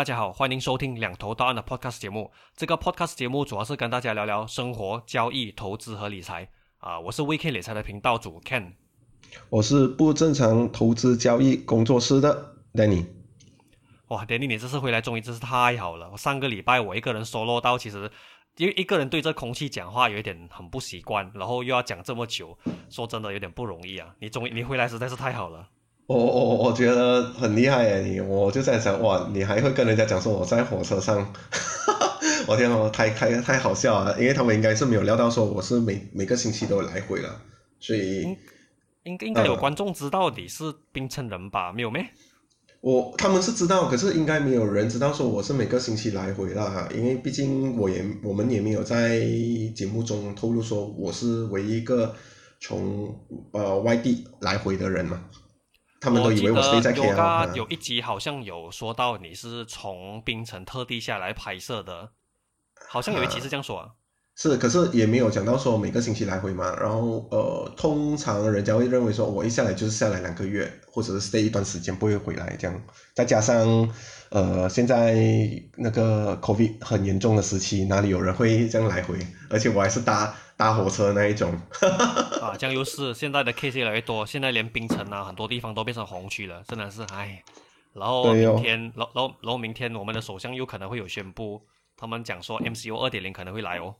大家好，欢迎收听两头到岸的 Podcast 节目。这个 Podcast 节目主要是跟大家聊聊生活、交易、投资和理财。啊，我是 VK 理财的频道主 Ken，我是不正常投资交易工作室的 Danny。哇，Danny，你这次回来终于真是太好了。我上个礼拜我一个人 solo 到，其实因为一个人对着空气讲话有一点很不习惯，然后又要讲这么久，说真的有点不容易啊。你终于你回来实在是太好了。我我我觉得很厉害诶，你我就在想哇，你还会跟人家讲说我在火车上，我天哦，太太太好笑了，因为他们应该是没有料到说我是每每个星期都来回了，所以应应该有观众知道你是冰城人吧？没有咩？我他们是知道，可是应该没有人知道说我是每个星期来回啦，因为毕竟我也我们也没有在节目中透露说我是唯一一个从呃外地来回的人嘛。他们都以为我是在 KL。有一集好像有说到你是从冰城特地下来拍摄的，好像有一集是这样说啊。是，可是也没有讲到说每个星期来回嘛。然后呃，通常人家会认为说我一下来就是下来两个月，或者是 stay 一段时间不会回来这样。再加上呃，现在那个 COVID 很严重的时期，哪里有人会这样来回？而且我还是搭。搭火车那一种，啊，这样又是现在的 case 越来越多，现在连冰城啊很多地方都变成红区了，真的是唉。然后明天，然后然后明天我们的首相又可能会有宣布，他们讲说 MCO 二点零可能会来哦。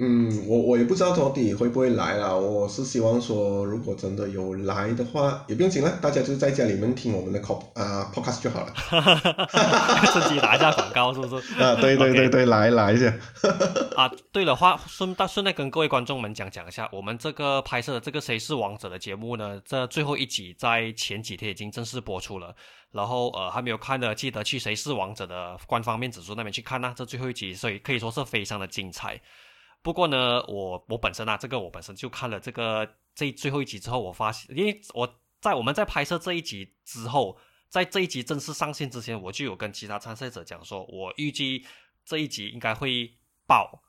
嗯，我我也不知道到底会不会来啦。我是希望说，如果真的有来的话，也不用紧了，大家就在家里面听我们的 cop 啊 podcast 就好了。自己打一下广告是不是？啊，对对对对，来来一下。啊，对了话，顺带顺带跟各位观众们讲讲一下，我们这个拍摄的这个《谁是王者》的节目呢，这最后一集在前几天已经正式播出了。然后呃，还没有看的，记得去《谁是王者》的官方面指数那边去看呐。这最后一集，所以可以说是非常的精彩。不过呢，我我本身啊，这个我本身就看了这个这最后一集之后，我发现，因为我在我们在拍摄这一集之后，在这一集正式上线之前，我就有跟其他参赛者讲说，我预计这一集应该会爆，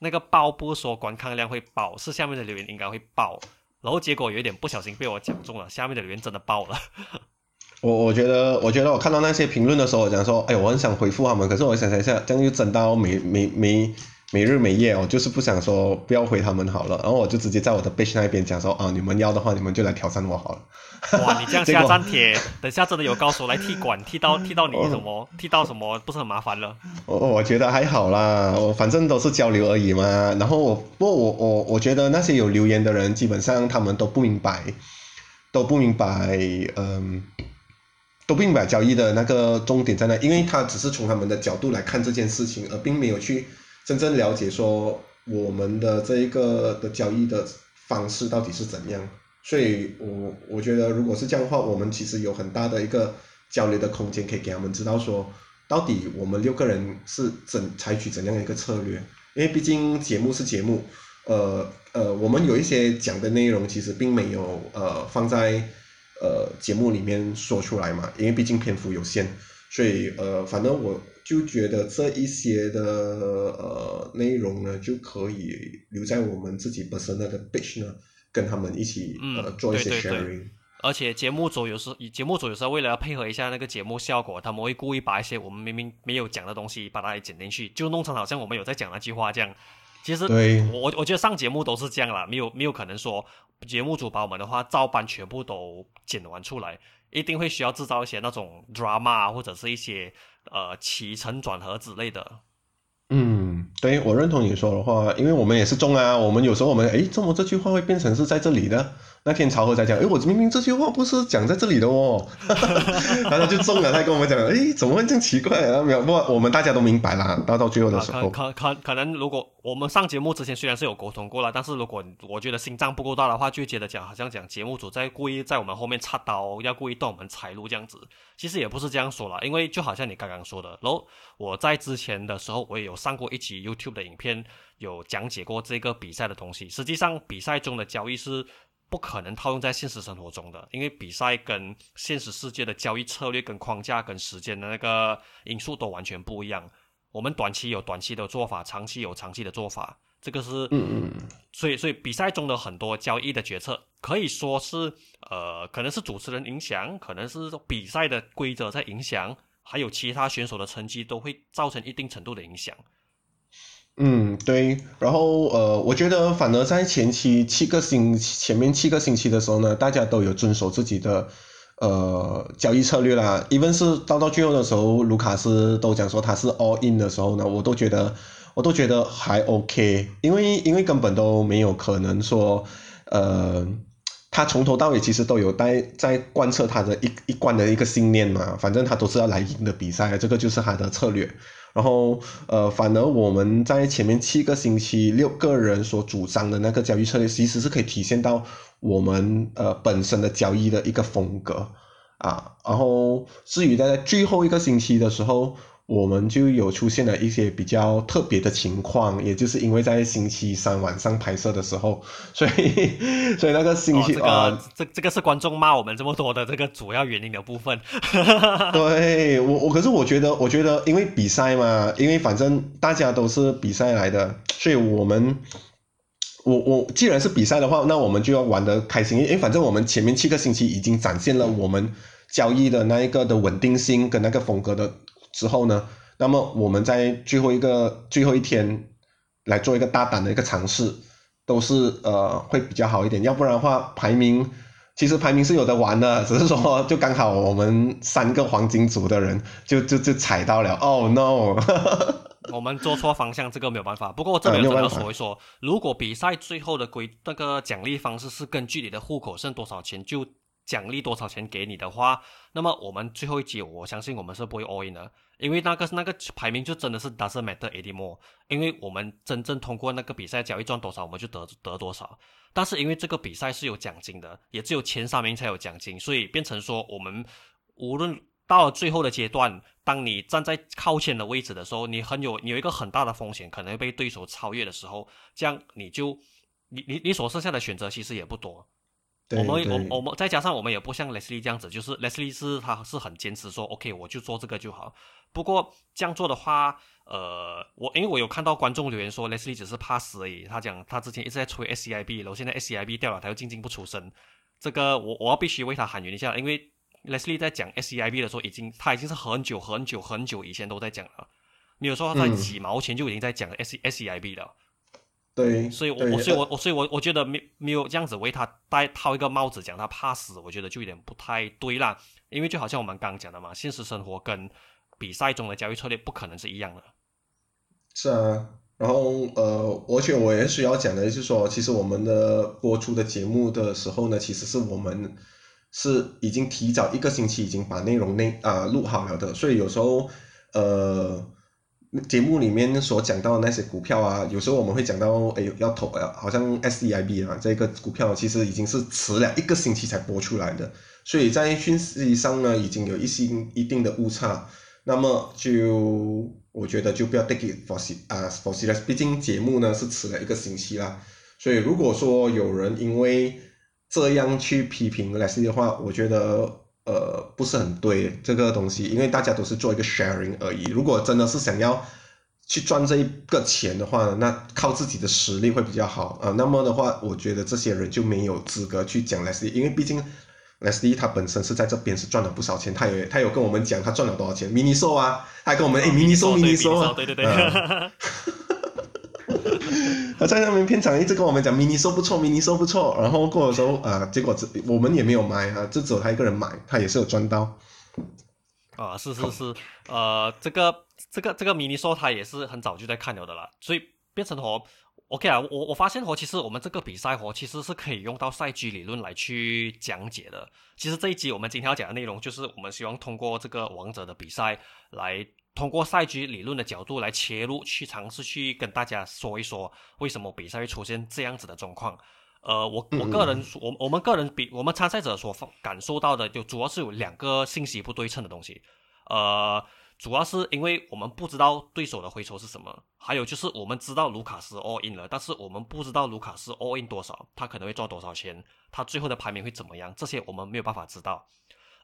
那个爆不是说观看量会爆，是下面的留言应该会爆，然后结果有点不小心被我讲中了，下面的留言真的爆了。我我觉得，我觉得我看到那些评论的时候，我讲说，哎，我很想回复他们，可是我想想一下，这样就整到没没没。每日每夜我，就是不想说不要回他们好了，然后我就直接在我的 base 那边讲说啊，你们要的话，你们就来挑战我好了。哇，你这样下战帖，等下真的有高手来踢馆，踢到踢到你什么，踢到什么，不是很麻烦了？我我觉得还好啦，我反正都是交流而已嘛。然后我不过我我我觉得那些有留言的人，基本上他们都不明白，都不明白，嗯，都不明白交易的那个重点在哪，因为他只是从他们的角度来看这件事情，而并没有去。真正了解说我们的这一个的交易的方式到底是怎样，所以我我觉得如果是这样的话，我们其实有很大的一个交流的空间，可以给他们知道说，到底我们六个人是怎采取怎样的一个策略，因为毕竟节目是节目，呃呃，我们有一些讲的内容其实并没有呃放在呃节目里面说出来嘛，因为毕竟篇幅有限，所以呃反正我。就觉得这一些的呃内容呢，就可以留在我们自己本身那个 page 呢，跟他们一起呃做一些 sharing。而且节目组有时节目组有时候为了要配合一下那个节目效果，他们会故意把一些我们明明没有讲的东西把它剪进去，就弄成好像我们有在讲那句话这样。其实我我觉得上节目都是这样啦，没有没有可能说节目组把我们的话照搬全部都剪完出来，一定会需要制造一些那种 drama 或者是一些。呃，起承转合之类的。嗯，对我认同你说的话，因为我们也是中啊。我们有时候我们哎，怎么这句话会变成是在这里的？那天曹和在讲，哎，我明明这句话不是讲在这里的哦，然后他就中了。他跟我们讲，哎，怎么会这样奇怪啊？没有，不，我们大家都明白啦。到到最后的时候，可可可能，如果我们上节目之前虽然是有沟通过了，但是如果我觉得心脏不够大的话，就会觉得讲好像讲节目组在故意在我们后面插刀，要故意断我们财路这样子。其实也不是这样说了，因为就好像你刚刚说的，然后我在之前的时候，我也有上过一集 YouTube 的影片，有讲解过这个比赛的东西。实际上，比赛中的交易是。不可能套用在现实生活中的，因为比赛跟现实世界的交易策略、跟框架、跟时间的那个因素都完全不一样。我们短期有短期的做法，长期有长期的做法，这个是，嗯嗯，所以所以比赛中的很多交易的决策，可以说是，呃，可能是主持人影响，可能是比赛的规则在影响，还有其他选手的成绩都会造成一定程度的影响。嗯，对。然后呃，我觉得反而在前期七个星前面七个星期的时候呢，大家都有遵守自己的呃交易策略啦。even 是到到最后的时候，卢卡斯都讲说他是 all in 的时候呢，我都觉得我都觉得还 OK，因为因为根本都没有可能说呃。他从头到尾其实都有在在贯彻他的一一贯的一个信念嘛，反正他都是要来赢的比赛，这个就是他的策略。然后呃，反而我们在前面七个星期六个人所主张的那个交易策略，其实是可以体现到我们呃本身的交易的一个风格啊。然后至于在最后一个星期的时候。我们就有出现了一些比较特别的情况，也就是因为在星期三晚上拍摄的时候，所以 所以那个星期啊，这这个是观众骂我们这么多的这个主要原因的部分。对我我可是我觉得我觉得因为比赛嘛，因为反正大家都是比赛来的，所以我们我我既然是比赛的话，那我们就要玩的开心，因为反正我们前面七个星期已经展现了我们交易的那一个的稳定性跟那个风格的。之后呢，那么我们在最后一个最后一天来做一个大胆的一个尝试，都是呃会比较好一点。要不然的话，排名其实排名是有的玩的，只是说就刚好我们三个黄金组的人就就就踩到了。Oh no！我们做错方向，这个没有办法。不过我这里真的要说一说，如果比赛最后的规那个奖励方式是根据你的户口剩多少钱就奖励多少钱给你的话，那么我们最后一集我相信我们是不会 all in 的。因为那个那个排名就真的是 doesn't matter anymore，因为我们真正通过那个比赛交易赚多少，我们就得得多少。但是因为这个比赛是有奖金的，也只有前三名才有奖金，所以变成说我们无论到了最后的阶段，当你站在靠前的位置的时候，你很有你有一个很大的风险，可能被对手超越的时候，这样你就你你你所剩下的选择其实也不多。我们我我们再加上我们也不像 Leslie 这样子，就是 Leslie 是他是很坚持说 OK 我就做这个就好。不过这样做的话，呃，我因为我有看到观众留言说 Leslie 只是怕死而已。他讲他之前一直在吹 SCIB，然后现在 SCIB 掉了，他又静静不出声。这个我我要必须为他喊冤一下，因为 Leslie 在讲 SCIB 的时候，已经他已经是很久很久很久以前都在讲了。你有说他几毛钱就已经在讲 S SCIB 了。对，所以，我我所以，我我所以，我我觉得没没有这样子为他戴套一个帽子，讲他怕死，我觉得就有点不太对啦。因为就好像我们刚讲的嘛，现实生活跟比赛中的交易策略不可能是一样的。是啊，然后呃，而且我也需要讲的就是说，其实我们的播出的节目的时候呢，其实是我们是已经提早一个星期已经把内容内啊录好了的，所以有时候呃。节目里面所讲到的那些股票啊，有时候我们会讲到，哎，要投，好像 S E I B 啊，这个股票其实已经是迟了一个星期才播出来的，所以在讯息上呢，已经有一些一定的误差。那么就我觉得就不要 take it for 啊 for serious，毕竟节目呢是迟了一个星期啦。所以如果说有人因为这样去批评 Leslie 的话，我觉得。呃，不是很对这个东西，因为大家都是做一个 sharing 而已。如果真的是想要去赚这一个钱的话，那靠自己的实力会比较好啊。那么的话，我觉得这些人就没有资格去讲 Leslie，因为毕竟 Leslie 他本身是在这边是赚了不少钱，他也他有跟我们讲他赚了多少钱。mini show 啊，他还跟我们哎 mini show mini show 啊，对对对。他在那边片场一直跟我们讲，mini 收不错，mini 收不错。然后过的时候啊，结果我们也没有买啊，就只有他一个人买，他也是有赚到。啊，是是是，呃，这个这个这个 mini 收他也是很早就在看了的啦，所以变成哦，OK 啊，我我发现哦，其实我们这个比赛哦，其实是可以用到赛局理论来去讲解的。其实这一集我们今天要讲的内容，就是我们希望通过这个王者的比赛来。通过赛局理论的角度来切入，去尝试去跟大家说一说，为什么比赛会出现这样子的状况。呃，我我个人，我我们个人比我们参赛者所感受到的，就主要是有两个信息不对称的东西。呃，主要是因为我们不知道对手的回抽是什么，还有就是我们知道卢卡斯 all in 了，但是我们不知道卢卡斯 all in 多少，他可能会赚多少钱，他最后的排名会怎么样，这些我们没有办法知道。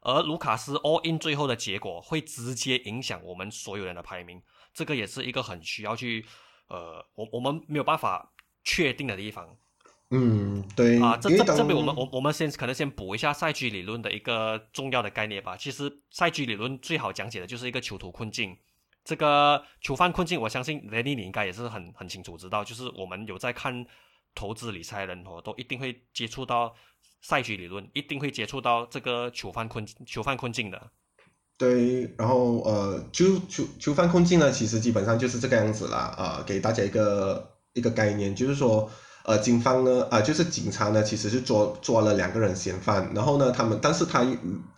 而卢卡斯 all in 最后的结果会直接影响我们所有人的排名，这个也是一个很需要去，呃，我我们没有办法确定的地方。嗯，对啊，这这这边我们我我们先可能先补一下赛局理论的一个重要的概念吧。其实赛局理论最好讲解的就是一个囚徒困境。这个囚犯困境，我相信雷尼你应该也是很很清楚知道，就是我们有在看投资理财人哦，都一定会接触到赛局理论，一定会接触到这个囚犯困囚犯困境的。对，然后呃，囚囚囚犯困境呢，其实基本上就是这个样子啦。呃，给大家一个一个概念，就是说，呃，警方呢，啊、就是警察呢，其实是抓抓了两个人嫌犯，然后呢，他们，但是他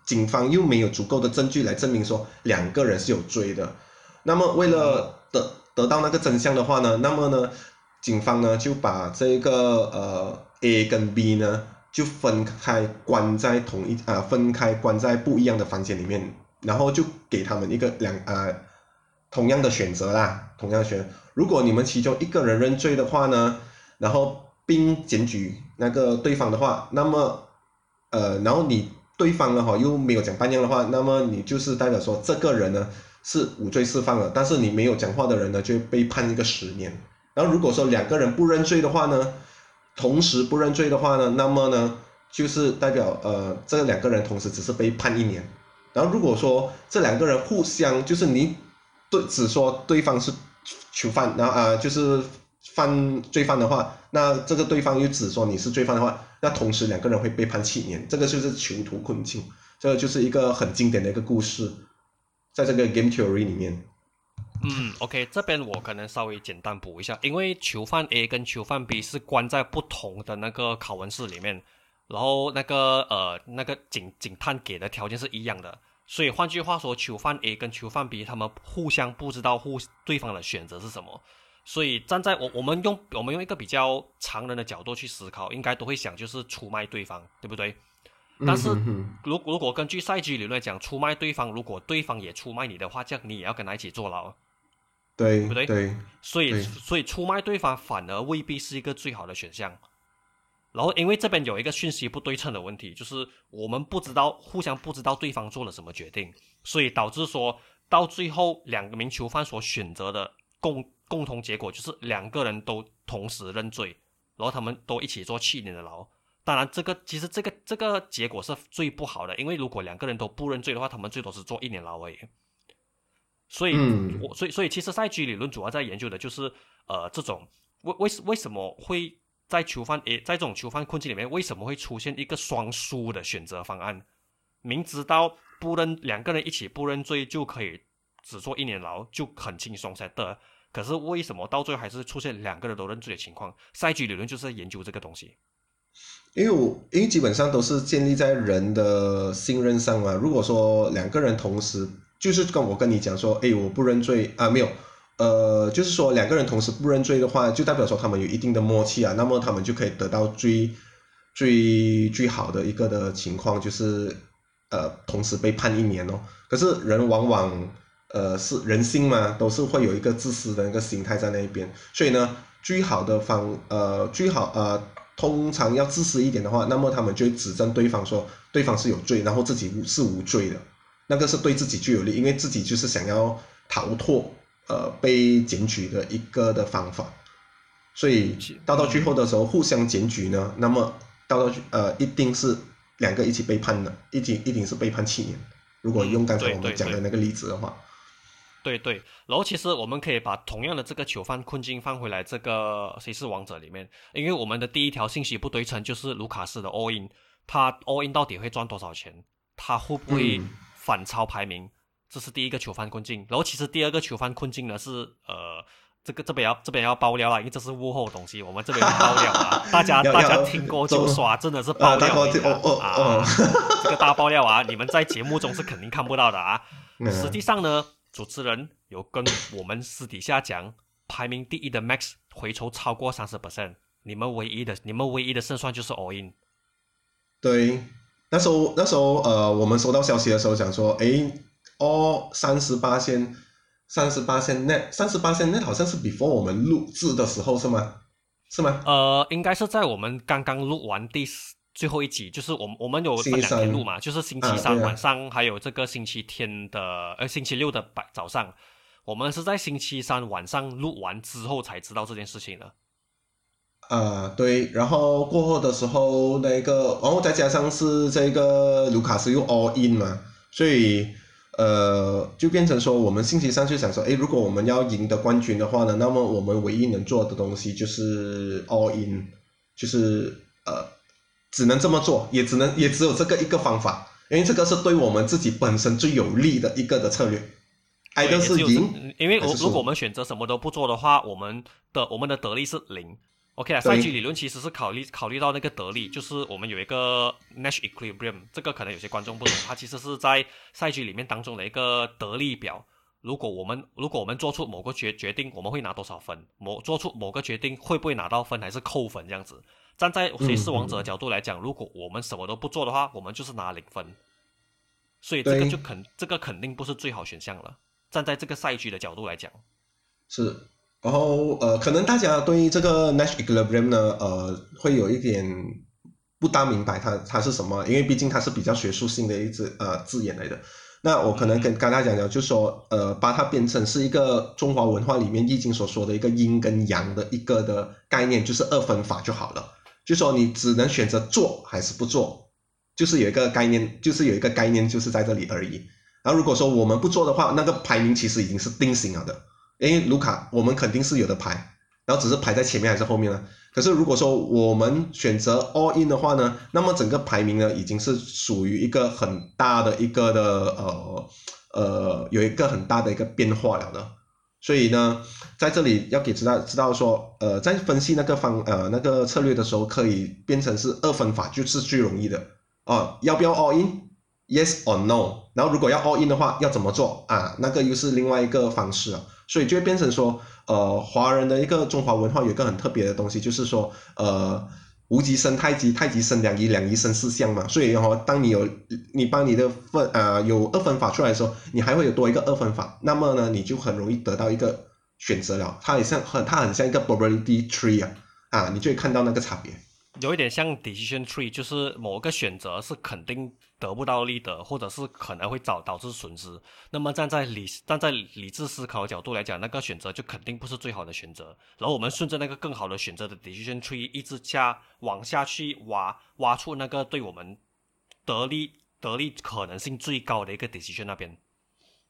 警方又没有足够的证据来证明说两个人是有罪的。那么为了得得到那个真相的话呢，那么呢，警方呢就把这个呃 A 跟 B 呢就分开关在同一啊、分开关在不一样的房间里面，然后就给他们一个两啊、同样的选择啦，同样选，如果你们其中一个人认罪的话呢，然后并检举那个对方的话，那么呃，然后你对方呢哈又没有讲半样的话，那么你就是代表说这个人呢是无罪释放了，但是你没有讲话的人呢就被判一个十年。然后如果说两个人不认罪的话呢，同时不认罪的话呢，那么呢就是代表呃这两个人同时只是被判一年。然后如果说这两个人互相就是你对只说对方是囚犯，然后啊、就是犯罪犯的话，那这个对方又只说你是罪犯的话，那同时两个人会被判七年，这个就是囚徒困境，这个就是一个很经典的一个故事，在这个 game theory 里面。嗯，OK，这边我可能稍微简单补一下，因为囚犯 A 跟囚犯 B 是关在不同的那个拷问室里面，然后那个呃那个警警探给的条件是一样的，所以换句话说，囚犯 A 跟囚犯 B 他们互相不知道互对方的选择是什么，所以站在我我们用我们用一个比较常人的角度去思考，应该都会想就是出卖对方，对不对？但是如如果根据赛局理论讲，出卖对方，如果对方也出卖你的话，这样你也要跟他一起坐牢。对不对对所以所以出卖对方反而未必是一个最好的选项。然后因为这边有一个讯息不对称的问题，就是我们不知道互相不知道对方做了什么决定，所以导致说到最后两名囚犯所选择的共共同结果就是两个人都同时认罪，然后他们都一起坐七年的牢。当然，这个其实这个这个结果是最不好的，因为如果两个人都不认罪的话，他们最多是坐一年牢而已。所以，嗯我所以所以其实赛局理论主要在研究的就是呃这种为为为什么会在囚犯诶在这种囚犯困境里面为什么会出现一个双输的选择方案？明知道不认两个人一起不认罪就可以只坐一年牢就很轻松才得，可是为什么到最后还是出现两个人都认罪的情况？赛局理论就是在研究这个东西。因为我因为基本上都是建立在人的信任上嘛。如果说两个人同时，就是跟我跟你讲说，哎，我不认罪啊，没有，呃，就是说两个人同时不认罪的话，就代表说他们有一定的默契啊，那么他们就可以得到最最最好的一个的情况，就是呃同时被判一年哦。可是人往往呃是人性嘛，都是会有一个自私的那个心态在那一边，所以呢，最好的方呃最好呃通常要自私一点的话，那么他们就指证对方说对方是有罪，然后自己是无罪的，那个是对自己最有利，因为自己就是想要逃脱呃被检举的一个的方法，所以到到最后的时候互相检举呢，那么到到呃一定是两个一起被判的，一定一定是被判七年。如果用刚才我们讲的那个例子的话，对对，然后其实我们可以把同样的这个囚犯困境放回来这个谁是王者里面，因为我们的第一条信息不对称就是卢卡斯的 all in，他 all in 到底会赚多少钱？他会不会嗯反超排名？这是第一个囚犯困境。然后其实第二个囚犯困境呢是呃。这个这边要这边要爆料了，因为这是幕后的东西，我们这边要爆料啊！大家 大家听过就走刷，真的是爆料啊啊哦！这个大爆料啊，你们在节目中是肯定看不到的啊。嗯实际上呢，主持人有跟我们私底下讲，排名第一的 Max 回抽超过三十 percent，你们唯一的你们唯一的胜算就是 all in。对，那时候那时候呃，我们收到消息的时候讲说，诶，哦，三十八线，三十八线 net，三十八线 net 好像是 before 我们录制的时候是吗？是吗？呃，应该是在我们刚刚录完第最后一集，就是我们我们有分两天录嘛，就是星期三晚上，还有这个星期天的呃星期六的白早上，我们是在星期三晚上录完之后才知道这件事情的。啊，对，然后过后的时候，那个，然后再加上是这个卢卡斯又 all in 嘛，所以呃，就变成说我们信息上去想说，诶，如果我们要赢得冠军的话呢，那么我们唯一能做的东西就是 all in，就是呃，只能这么做，也只能也只有这个一个方法，因为这个是对我们自己本身最有利的一个的策略。挨的是赢，因为如果我们选择什么都不做的话，我们的我们的得利是零。OK 啊，赛局理论其实是考虑考虑到那个得利，就是我们有一个 Nash Equilibrium，这个可能有些观众不懂，它其实是在赛局里面当中的一个得利表。如果我们如果我们做出某个决决定，我们会拿多少分？某做出某个决定会不会拿到分，还是扣分这样子？站在谁是王者的角度来讲，如果我们什么都不做的话，我们就是拿零分。所以这个就肯这个肯定不是最好选项了。站在这个赛局的角度来讲，是。然后呃，可能大家对这个 Nash Equilibrium 呢，呃，会有一点不大明白它它是什么，因为毕竟它是比较学术性的一支呃字眼来的。那我可能跟跟大家讲讲，就说呃，把它变成是一个中华文化里面易经所说的一个阴跟阳的一个的概念，就是二分法就好了。就说你只能选择做还是不做，就是有一个概念，就是有一个概念，就是在这里而已。然后如果说我们不做的话，那个排名其实已经是定型了的。因为卢卡，我们肯定是有的排，然后只是排在前面还是后面呢？可是如果说我们选择 all in 的话呢，那么整个排名呢，已经是属于一个很大的一个的呃呃，有一个很大的一个变化了的。所以呢，在这里要给知道知道说，呃，在分析那个方呃那个策略的时候，可以变成是二分法，就是最容易的哦。要不要 all in？Yes or no？然后如果要 all in 的话，要怎么做啊？那个又是另外一个方式啊。所以就会变成说，呃，华人的一个中华文化有个很特别的东西，就是说，呃，无极生太极，太极生两仪，两仪生四象嘛。所以然后当你有你帮你的分啊有二分法出来的时候，你还会有多一个二分法，那么呢，你就很容易得到一个选择了。它很像很它很像一个 probability tree 啊，啊，你就会看到那个差别。有一点像 decision tree，就是某个选择是肯定得不到利得，或者是可能会导导致损失。那么站在理站在理智思考的角度来讲，那个选择就肯定不是最好的选择。然后我们顺着那个更好的选择的 decision tree 一直下往下去挖，挖出那个对我们得利得利可能性最高的一个 decision 那边。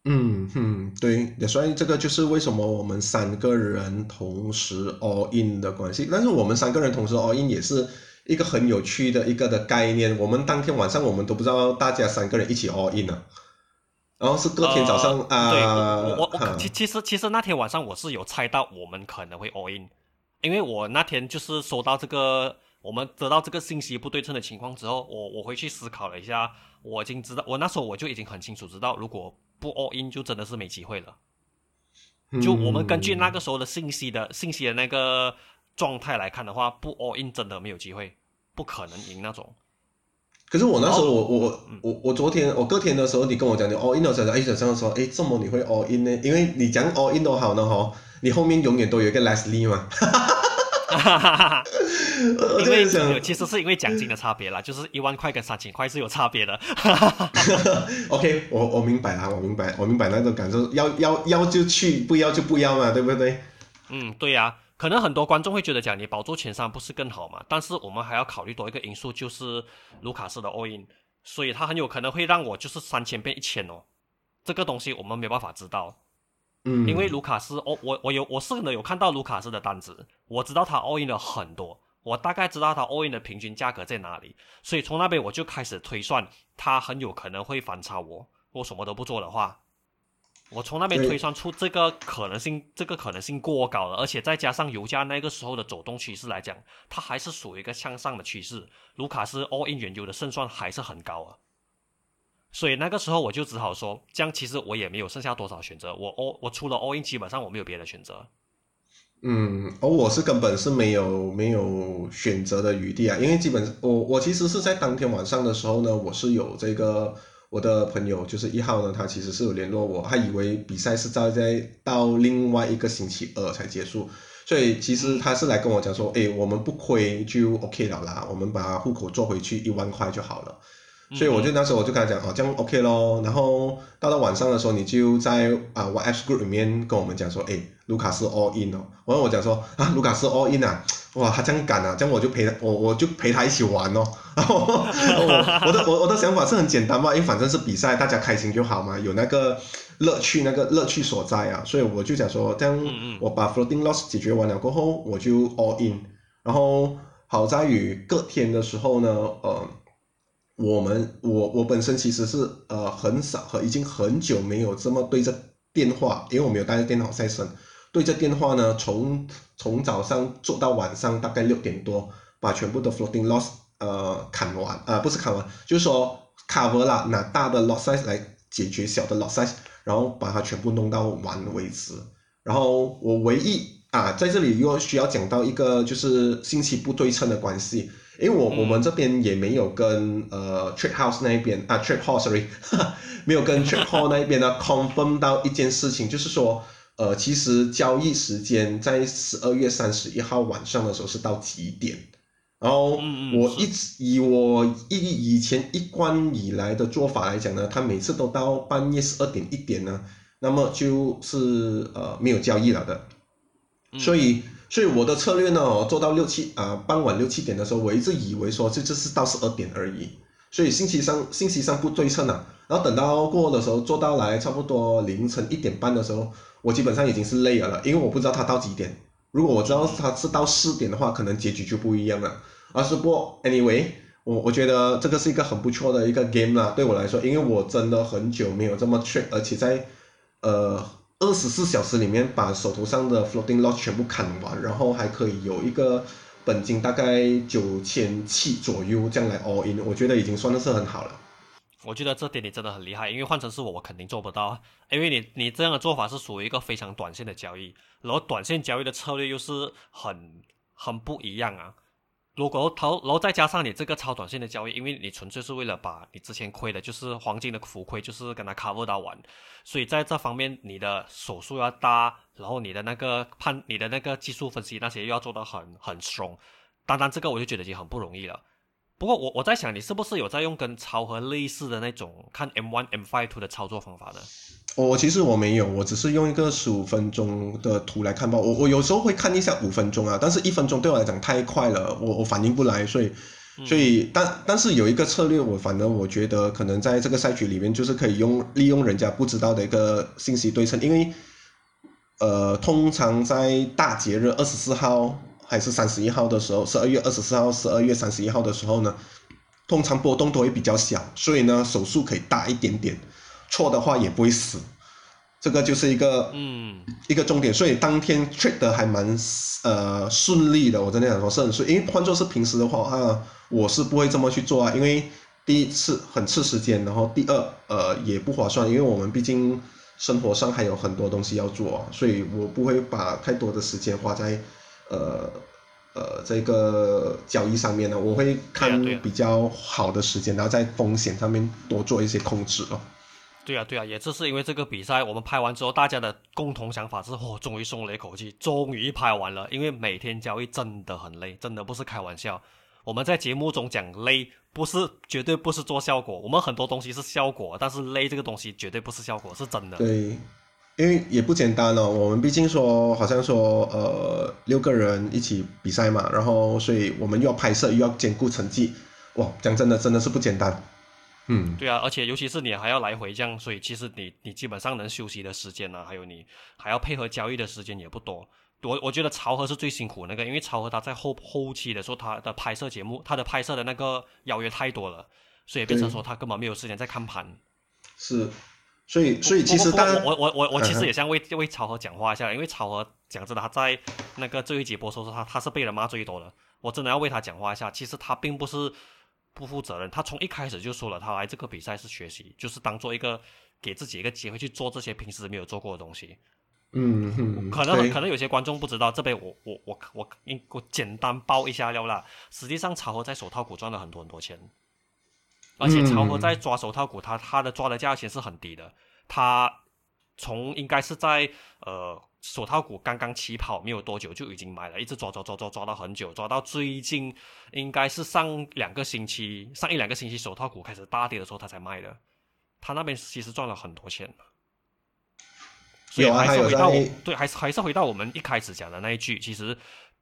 嗯嗯，对，所以这个就是为什么我们三个人同时 all in 的关系。但是我们三个人同时 all in 也是一个很有趣的一个的概念。我们当天晚上我们都不知道大家三个人一起 all in 啊，然后是隔天早上啊。对，我我其其实其实那天晚上我是有猜到我们可能会 all in，因为我那天就是收到这个我们得到这个信息不对称的情况之后，我我回去思考了一下，我已经知道，我那时候我就已经很清楚知道如果。不 all in 就真的是没机会了。就我们根据那个时候的信息的信息的那个状态来看的话，不 all in 真的没有机会，不可能赢那种。可是我那时候我我我我昨天我隔天的时候，你跟我讲你 all in 的时候，哎，小张说哎，这么你会 all in 呢？因为你讲 all in 都好呢哈，你后面永远都有一个 Leslie 嘛。哈哈哈！因为其实是因为奖金的差别啦，就是一万块跟三千块是有差别的。OK，我我明白了，我明白，我明白那种感受，要要要就去，不要就不要嘛，对不对？嗯，对呀。可能很多观众会觉得讲你保住前三不是更好嘛？但是我们还要考虑多一个因素，就是卢卡斯的 all in，所以他很有可能会让我就是三千变一千哦。这个东西我们没办法知道。嗯，因为卢卡斯，哦，我我有我是能有看到卢卡斯的单子，我知道他 all in 了很多，我大概知道他 all in 的平均价格在哪里，所以从那边我就开始推算，他很有可能会反超我，我什么都不做的话，我从那边推算出这个可能性，这个可能性过高了，而且再加上油价那个时候的走动趋势来讲，它还是属于一个向上的趋势，卢卡斯 all in 原油的胜算还是很高啊。所以那个时候我就只好说，这样其实我也没有剩下多少选择。我 all 我除了 all in，基本上我没有别的选择。嗯，而我是根本是没有没有选择的余地啊，因为基本我我其实是在当天晚上的时候呢，我是有这个我的朋友就是一号呢，他其实是有联络我，他以为比赛是在在到另外一个星期二才结束，所以其实他是来跟我讲说，哎，我们不亏就 OK 了啦，我们把户口做回去一万块就好了。所以我就那时候我就跟他讲，哦，这样 OK 咯。然后到了晚上的时候，你就在啊 WhatsApp group 里面跟我们讲说，哎，卢卡斯 all in 哦。然后我讲说，啊，卢卡斯 all in 啊，哇，他这样敢啊，这样我就陪他，我我就陪他一起玩哦。然后我我的我我的想法是很简单嘛，因为反正是比赛，大家开心就好嘛，有那个乐趣，那个乐趣所在啊。所以我就讲说，这样我把 floating loss 解决完了过后，我就 all in。然后好在于隔天的时候呢，呃。我们我我本身其实是呃很少和已经很久没有这么对着电话，因为我没有带着电脑在身，对着电话呢，从从早上做到晚上大概六点多，把全部的 floating loss 呃砍完，呃不是砍完，就是说 cover 了拿大的 loss size 来解决小的 loss size，然后把它全部弄到完为止。然后我唯一啊在这里又需要讲到一个就是信息不对称的关系。因为我我们这边也没有跟呃 trade house 那一边啊 trade hall sorry，没有跟 trade hall 那一边呢 confirm 到一件事情，就是说呃其实交易时间在十二月三十一号晚上的时候是到几点？然后我一直以我以以前一贯以来的做法来讲呢，他每次都到半夜十二点一点呢，那么就是呃没有交易了的，所以。所以我的策略呢，做到六七啊，傍晚六七点的时候，我一直以为说这这是到十二点而已，所以信息上信息上不对称啊。然后等到过的时候，做到来差不多凌晨一点半的时候，我基本上已经是累了了，因为我不知道它到几点。如果我知道它是到四点的话，可能结局就不一样了。而是不，anyway，我我觉得这个是一个很不错的一个 game 啦，对我来说，因为我真的很久没有这么 trick，而且在呃。二十四小时里面把手头上的 floating loss 全部砍完，然后还可以有一个本金大概九千七左右这样来 all in，我觉得已经算的是很好了。我觉得这点你真的很厉害，因为换成是我，我肯定做不到，因为你你这样的做法是属于一个非常短线的交易，然后短线交易的策略又是很很不一样啊。如果投，然后再加上你这个超短线的交易，因为你纯粹是为了把你之前亏的，就是黄金的浮亏，就是跟他 cover 到完，所以在这方面你的手速要大，然后你的那个判，你的那个技术分析那些又要做到很很松，单单这个我就觉得已经很不容易了。不过我我在想，你是不是有在用跟超和类似的那种看 M one M five 图的操作方法呢？我其实我没有，我只是用一个十五分钟的图来看报。我我有时候会看一下五分钟啊，但是一分钟对我来讲太快了，我我反应不来，所以所以但但是有一个策略，我反正我觉得可能在这个赛局里面就是可以用利用人家不知道的一个信息对称，因为呃通常在大节日二十四号还是三十一号的时候，十二月二十四号、十二月三十一号的时候呢，通常波动都会比较小，所以呢手速可以大一点点。错的话也不会死，这个就是一个嗯。一个重点，所以当天 trade 的还蛮呃顺利的，我真的想说是很顺，因为换作是平时的话啊，我是不会这么去做啊，因为第一次很吃时间，然后第二呃也不划算，因为我们毕竟生活上还有很多东西要做，所以我不会把太多的时间花在呃呃这个交易上面呢，我会看比较好的时间，然后在风险上面多做一些控制哦。对啊，对啊，也就是因为这个比赛，我们拍完之后，大家的共同想法是：哦，终于松了一口气，终于拍完了。因为每天交易真的很累，真的不是开玩笑。我们在节目中讲累，不是绝对不是做效果。我们很多东西是效果，但是累这个东西绝对不是效果，是真的。对，因为也不简单哦。我们毕竟说，好像说，呃，六个人一起比赛嘛，然后所以我们又要拍摄，又要兼顾成绩，哇，讲真的，真的是不简单。嗯，对啊，而且尤其是你还要来回这样，所以其实你你基本上能休息的时间呢，还有你还要配合交易的时间也不多。我我觉得曹和是最辛苦那个，因为曹和他在后后期的时候，他的拍摄节目，他的拍摄的那个邀约太多了，所以变成说他根本没有时间在看盘。是，所以所以其实我我我我我其实也想为为曹和讲话一下，因为曹和讲真的他在那个最后一集播出时，他他是被人骂最多的，我真的要为他讲话一下。其实他并不是。不负责任，他从一开始就说了，他来这个比赛是学习，就是当做一个给自己一个机会去做这些平时没有做过的东西。嗯，可能可能有些观众不知道，这边我我我我我简单报一下料啦。实际上，曹和在手套股赚了很多很多钱，而且曹和在抓手套股，他他的抓的价钱是很低的。他从应该是在呃手套股刚刚起跑没有多久就已经买了，一直抓抓抓抓抓到很久，抓到最近应该是上两个星期，上一两个星期手套股开始大跌的时候他才卖的。他那边其实赚了很多钱。所以，还是回到对，还是还是回到我们一开始讲的那一句，其实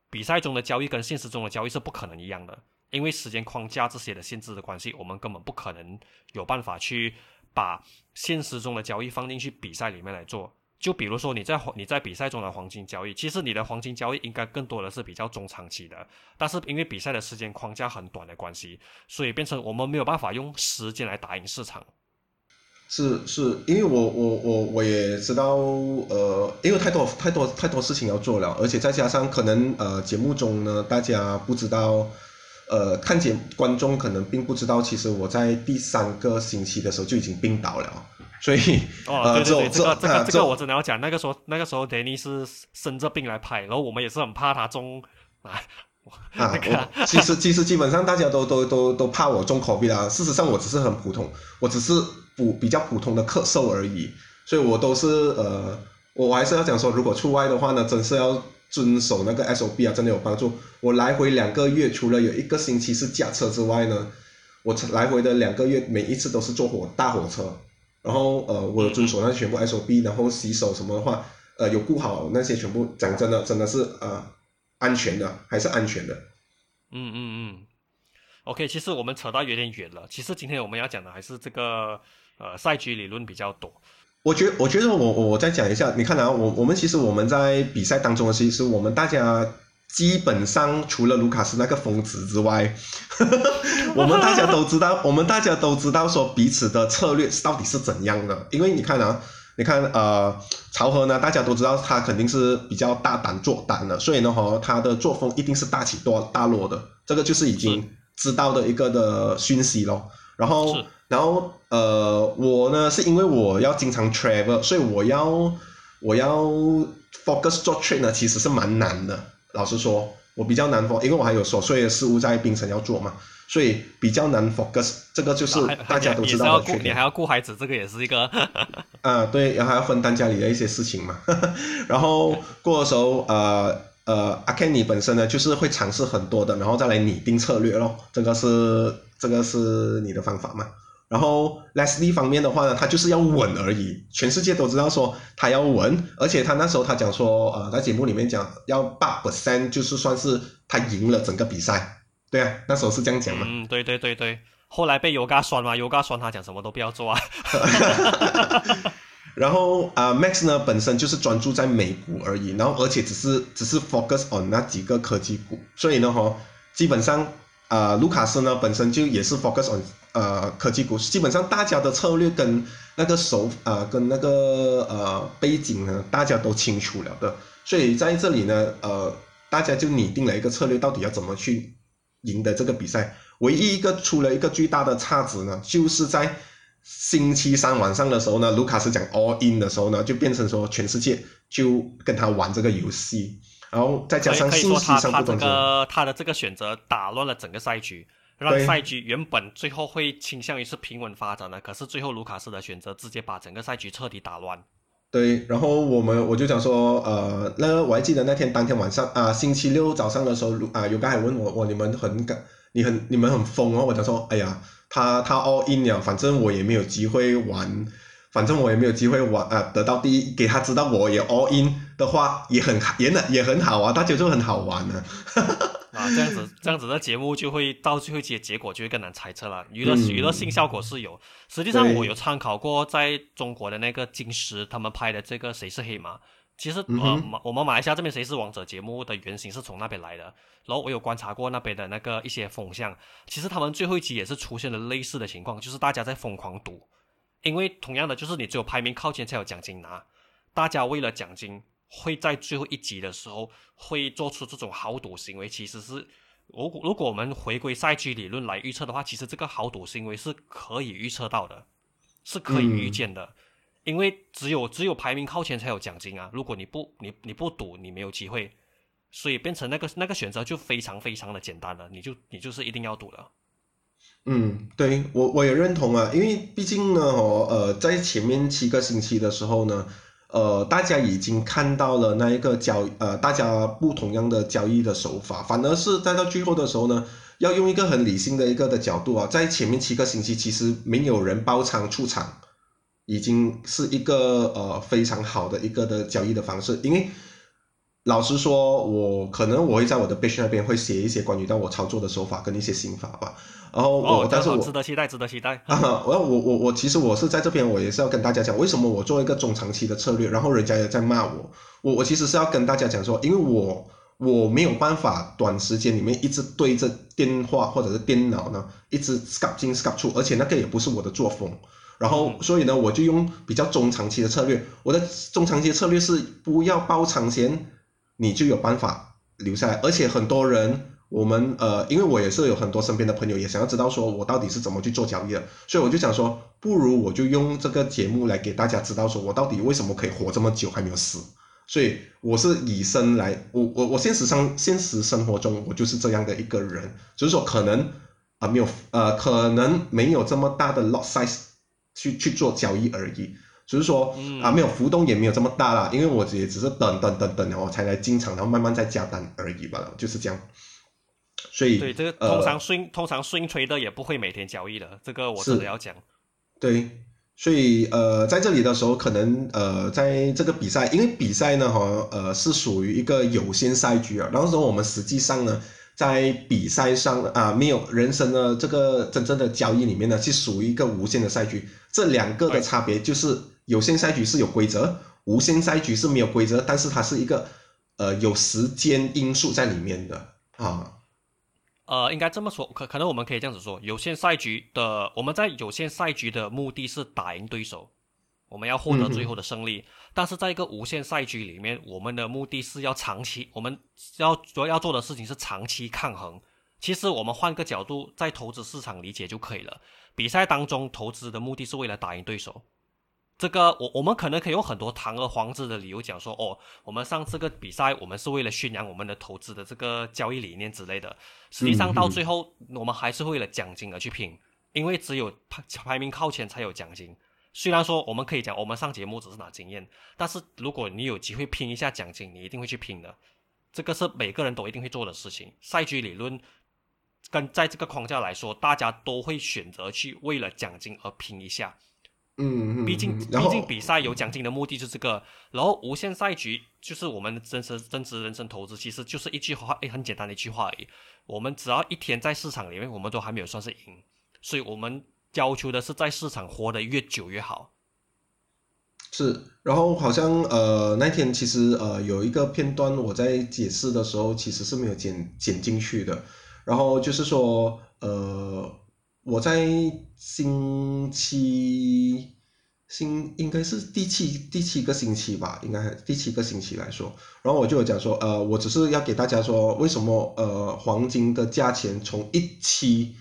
比赛中的交易跟现实中的交易是不可能一样的，因为时间框架这些的限制的关系，我们根本不可能有办法去把现实中的交易放进去比赛里面来做。就比如说你在你在比赛中的黄金交易，其实你的黄金交易应该更多的是比较中长期的，但是因为比赛的时间框架很短的关系，所以变成我们没有办法用时间来打赢市场。是是，因为我我我我也知道，呃，因为太多太多太多事情要做了，而且再加上可能呃节目中呢，大家不知道，呃，看节观众可能并不知道，其实我在第三个星期的时候就已经病倒了，所以哦对对对，这个这个这个我真的要讲，那个时候那个时候 Danny 是生着病来拍，然后我们也是很怕他中 啊。啊，其实其实基本上大家都都都都怕我中 COVID 啊，事实上我只是很普通，我只是普比较普通的咳嗽而已，所以我都是呃，我还是要讲说，如果出外的话呢，真是要遵守那个 SOP 啊，真的有帮助。我来回两个月，除了有一个星期是驾车之外呢，我来回的两个月每一次都是坐火大火车，然后呃，我遵守那些全部 SOP，然后洗手什么的话，呃，有顾好那些全部，讲真的，真的是呃。安全的还是安全的，嗯嗯嗯，OK，其实我们扯到有点远了。其实今天我们要讲的还是这个呃赛局理论比较多。我觉我觉得我我再讲一下，你看啊，我我们其实我们在比赛当中，其实我们大家基本上除了卢卡斯那个疯子之外，我们大家都知道，我们大家都知道说彼此的策略到底是怎样的，因为你看啊。你看，呃，曹和呢，大家都知道他肯定是比较大胆做胆的，所以呢，哈，他的作风一定是大起多大落的，这个就是已经知道的一个的讯息咯。然后，然后，呃，我呢是因为我要经常 travel，所以我要我要 focus 做 trade 呢，其实是蛮难的。老实说，我比较难 focus，因为我还有琐碎的事物在冰城要做嘛。所以比较难 focus，这个就是大家都知道的缺点。你还要顾孩子，这个也是一个。啊，对，然后还要分担家里的一些事情嘛。然后过的时候，呃呃，阿 Ken 你本身呢，就是会尝试很多的，然后再来拟定策略咯。这个是这个是你的方法嘛？然后 Leslie 方面的话呢，他就是要稳而已。全世界都知道说他要稳，而且他那时候他讲说，呃，在节目里面讲要八 percent，就是算是他赢了整个比赛。对啊，那时候是这样讲嘛。嗯，对对对对。后来被尤嘎酸嘛，尤嘎酸他讲什么都不要做啊。然后啊，Max 呢本身就是专注在美股而已，然后而且只是只是 focus on 那几个科技股，所以呢哈，基本上啊，卢卡斯呢本身就也是 focus on 呃科技股，基本上大家的策略跟那个手呃跟那个呃背景呢，大家都清楚了的，所以在这里呢，呃，大家就拟定了一个策略，到底要怎么去。赢得这个比赛，唯一一个出了一个巨大的差值呢，就是在星期三晚上的时候呢，卢卡斯讲 all in 的时候呢，就变成说全世界就跟他玩这个游戏，然后再加上信息上不同。他这个他的这个选择打乱了整个赛局，让赛局原本最后会倾向于是平稳发展的，可是最后卢卡斯的选择直接把整个赛局彻底打乱。对，然后我们我就讲说，呃，那我还记得那天当天晚上啊，星期六早上的时候，啊，有个还问我，我你们很感，你很你们很疯哦，我讲说，哎呀，他他 all in 了，反正我也没有机会玩，反正我也没有机会玩啊，得到第一，给他知道我也 all in 的话，也很也很也很好啊，大家就很好玩呢。啊，这样子，这样子的节目就会到最后结结果就会更难猜测了。娱乐娱乐性效果是有，实际上我有参考过在中国的那个金石他们拍的这个《谁是黑马》，其实呃马我们马来西亚这边《谁是王者》节目的原型是从那边来的。然后我有观察过那边的那个一些风向，其实他们最后一集也是出现了类似的情况，就是大家在疯狂赌，因为同样的就是你只有排名靠前才有奖金拿，大家为了奖金。会在最后一集的时候会做出这种豪赌行为，其实是如果如果我们回归赛区理论来预测的话，其实这个豪赌行为是可以预测到的，是可以预见的，因为只有只有排名靠前才有奖金啊！如果你不你你不赌，你没有机会，所以变成那个那个选择就非常非常的简单了，你就你就是一定要赌的。嗯，对我我也认同啊，因为毕竟呢，哦呃，在前面七个星期的时候呢。呃，大家已经看到了那一个交呃，大家不同样的交易的手法，反而是在到最后的时候呢，要用一个很理性的一个的角度啊，在前面七个星期其实没有人包仓出场，已经是一个呃非常好的一个的交易的方式，因为。老实说，我可能我会在我的 page 那边会写一些关于到我操作的手法跟一些心法吧。然后我，但是我值得期待，值得期待。我我我我其实我是在这边，我也是要跟大家讲，为什么我做一个中长期的策略，然后人家也在骂我。我我其实是要跟大家讲说，因为我我没有办法短时间里面一直对着电话或者是电脑呢，一直 scalp 进 scalp 出，而且那个也不是我的作风。然后所以呢，我就用比较中长期的策略。我的中长期策略是不要包长线。你就有办法留下来，而且很多人，我们呃，因为我也是有很多身边的朋友也想要知道说我到底是怎么去做交易的，所以我就想说，不如我就用这个节目来给大家知道说我到底为什么可以活这么久还没有死。所以我是以身来，我我我现实上现实生活中我就是这样的一个人，就是说可能啊没有呃可能没有这么大的 lot size 去去做交易而已。只是说啊，没有浮动也没有这么大啦，因为我也只是等等等等，然后才来进场，然后慢慢再加单而已吧，就是这样。所以对这个通常 swing 通常 swing trader 也不会每天交易的，这个我真的要讲。对，所以呃，在这里的时候，可能呃，在这个比赛，因为比赛呢，哈，呃，是属于一个有限赛局啊，然后说我们实际上呢，在比赛上啊，没有人生的这个真正的交易里面呢，是属于一个无限的赛局，这两个的差别就是。有限赛局是有规则，无限赛局是没有规则，但是它是一个呃有时间因素在里面的啊。呃，应该这么说，可可能我们可以这样子说，有限赛局的我们在有限赛局的目的是打赢对手，我们要获得最后的胜利。但是在一个无限赛局里面，我们的目的是要长期，我们要主要要做的事情是长期抗衡。其实我们换个角度，在投资市场理解就可以了。比赛当中投资的目的是为了打赢对手。这个我我们可能可以用很多堂而皇之的理由讲说，哦，我们上这个比赛，我们是为了宣扬我们的投资的这个交易理念之类的。实际上到最后，我们还是为了奖金而去拼，因为只有排排名靠前才有奖金。虽然说我们可以讲我们上节目只是拿经验，但是如果你有机会拼一下奖金，你一定会去拼的。这个是每个人都一定会做的事情。赛局理论跟在这个框架来说，大家都会选择去为了奖金而拼一下。嗯，毕竟毕竟比赛有奖金的目的就是这个，然后无限赛局就是我们真实真实人生投资，其实就是一句话，诶，很简单的一句话而已。我们只要一天在市场里面，我们都还没有算是赢，所以我们要求的是在市场活得越久越好。是，然后好像呃那天其实呃有一个片段我在解释的时候其实是没有剪剪进去的，然后就是说呃。我在星期星应该是第七第七个星期吧，应该第七个星期来说，然后我就有讲说，呃，我只是要给大家说，为什么呃黄金的价钱从一七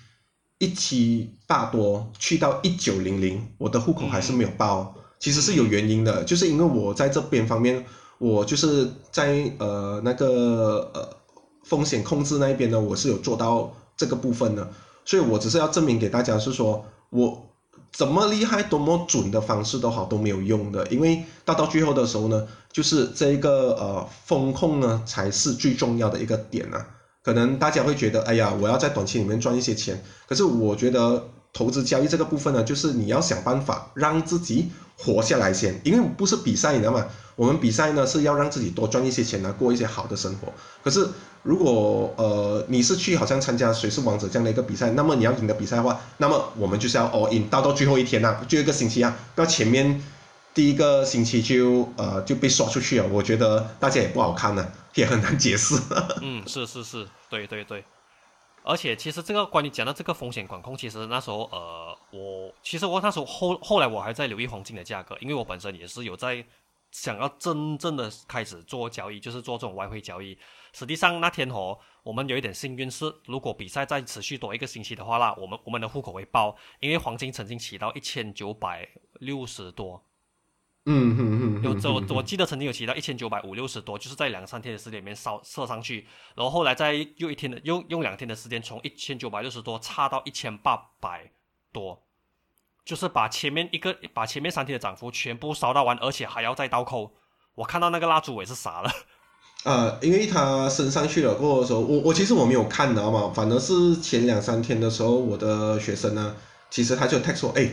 一七大多去到一九零零，我的户口还是没有报，其实是有原因的，就是因为我在这边方面，我就是在呃那个呃风险控制那一边呢，我是有做到这个部分的。所以我只是要证明给大家是说，我怎么厉害、多么准的方式都好都没有用的，因为到到最后的时候呢，就是这个呃风控呢才是最重要的一个点啊。可能大家会觉得，哎呀，我要在短期里面赚一些钱，可是我觉得投资交易这个部分呢，就是你要想办法让自己活下来先，因为不是比赛，你知道吗？我们比赛呢是要让自己多赚一些钱来过一些好的生活。可是如果呃你是去好像参加谁是王者这样的一个比赛，那么你要赢得比赛的话，那么我们就是要 all in 到到最后一天呐，就一个星期啊，不要前面第一个星期就呃就被刷出去了。我觉得大家也不好看呢，也很难解释。嗯，是是是，对对对。而且其实这个关于讲到这个风险管控，其实那时候呃我其实我那时候后后来我还在留意黄金的价格，因为我本身也是有在。想要真正的开始做交易，就是做这种外汇交易。实际上那天哦，我们有一点幸运是，如果比赛再持续多一个星期的话啦，我们我们的户口会爆，因为黄金曾经起到一千九百六十多。嗯嗯嗯。有我我记得曾经有提到一千九百五六十多，就是在两三天的时间里面烧射上去，然后后来再又一天的用用两天的时间，从一千九百六十多差到一千八百多。就是把前面一个把前面三天的涨幅全部烧到完，而且还要再倒扣。我看到那个蜡烛我也是傻了。呃，因为它升上去了过后的时候，我我其实我没有看，你知道吗？反而是前两三天的时候，我的学生呢，其实他就 text 说，哎，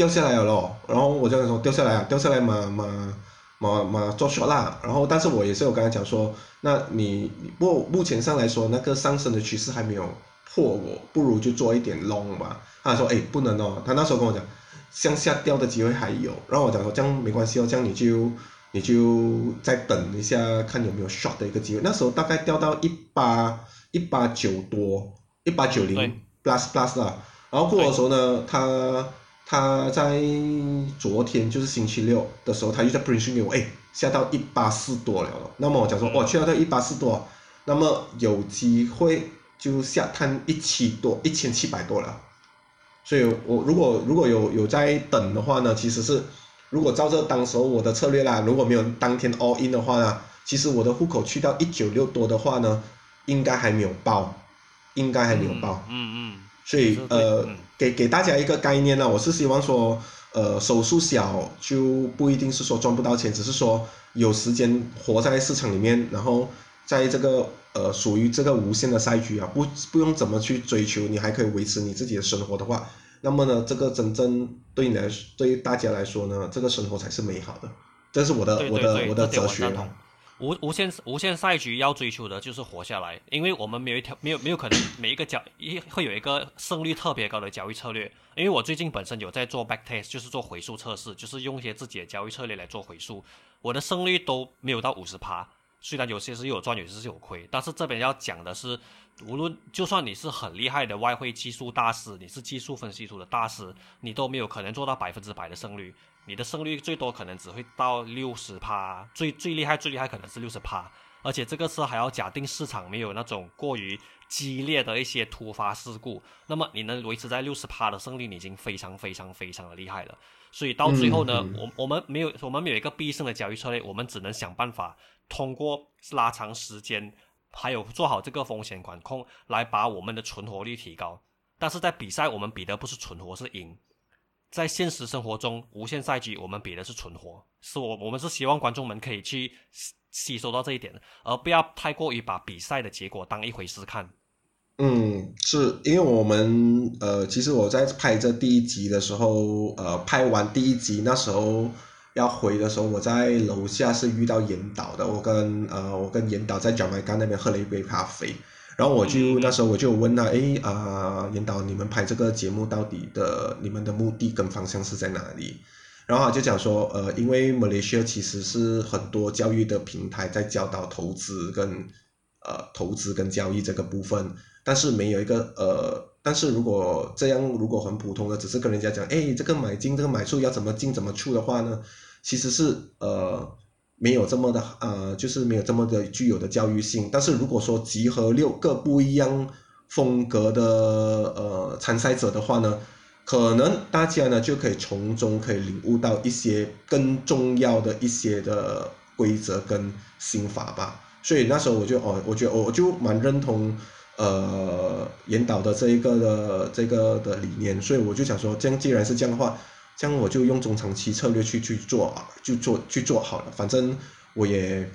掉下来了咯。然后我就跟他说掉下来啊，掉下来嘛嘛嘛嘛做 short 啦。然后但是我也是有跟他讲说，那你不目前上来说那个上升的趋势还没有破，我不如就做一点 long 吧。他说，哎，不能哦，他那时候跟我讲，向下掉的机会还有。然后我讲说这样没关系哦，这样你就。你就再等一下，看有没有 short 的一个机会。那时候大概掉到一八一八九多，一八九零 plus plus 啦。然后过的时候呢，他他在昨天就是星期六的时候，他又在 print 给我，哎，下到一八四多了。那么我讲说，哦，去到这一八四多，那么有机会就下探一七多，一千七百多了。所以我如果如果有有在等的话呢，其实是。如果照着当时候我的策略啦，如果没有当天 all in 的话呢，其实我的户口去到一九六多的话呢，应该还没有爆，应该还没有爆。嗯嗯。所以呃，给给大家一个概念呢，我是希望说，呃，手术小就不一定是说赚不到钱，只是说有时间活在市场里面，然后在这个呃属于这个无限的赛局啊，不不用怎么去追求，你还可以维持你自己的生活的话。那么呢，这个真正对你来，对于大家来说呢，这个生活才是美好的。这是我的我的我的哲学。无无限无限赛局要追求的就是活下来，因为我们没有一条没有没有可能每一个交一会有一个胜率特别高的交易策略。因为我最近本身有在做 back test，就是做回溯测试，就是用一些自己的交易策略来做回溯，我的胜率都没有到五十趴。虽然有些是有赚，有些是有亏，但是这边要讲的是。无论就算你是很厉害的外汇技术大师，你是技术分析图的大师，你都没有可能做到百分之百的胜率。你的胜率最多可能只会到六十趴，最最厉害最厉害可能是六十趴。而且这个是还要假定市场没有那种过于激烈的一些突发事故，那么你能维持在六十趴的胜率，已经非常非常非常的厉害了。所以到最后呢，我我们没有我们没有一个必胜的交易策略，我们只能想办法通过拉长时间。还有做好这个风险管控，来把我们的存活率提高。但是在比赛，我们比的不是存活，是赢。在现实生活中，无限赛局我们比的是存活，是我我们是希望观众们可以去吸收到这一点，而不要太过于把比赛的结果当一回事看。嗯，是因为我们呃，其实我在拍这第一集的时候，呃，拍完第一集那时候。要回的时候，我在楼下是遇到严导的。我跟呃，我跟严导在角麦干那边喝了一杯咖啡，然后我就那时候我就问他，哎啊，严导，你们拍这个节目到底的你们的目的跟方向是在哪里？然后他就讲说，呃，因为马来西亚其实是很多教育的平台在教导投资跟呃投资跟交易这个部分，但是没有一个呃，但是如果这样如果很普通的只是跟人家讲，哎，这个买进这个买出要怎么进怎么出的话呢？其实是呃没有这么的呃，就是没有这么的具有的教育性。但是如果说集合六个不一样风格的呃参赛者的话呢，可能大家呢就可以从中可以领悟到一些更重要的一些的规则跟心法吧。所以那时候我就哦，我觉得我就蛮认同呃引导的这一个的这个的理念。所以我就想说，这样既然是这样的话。这样我就用中长期策略去去做啊，就做去做好了。反正我也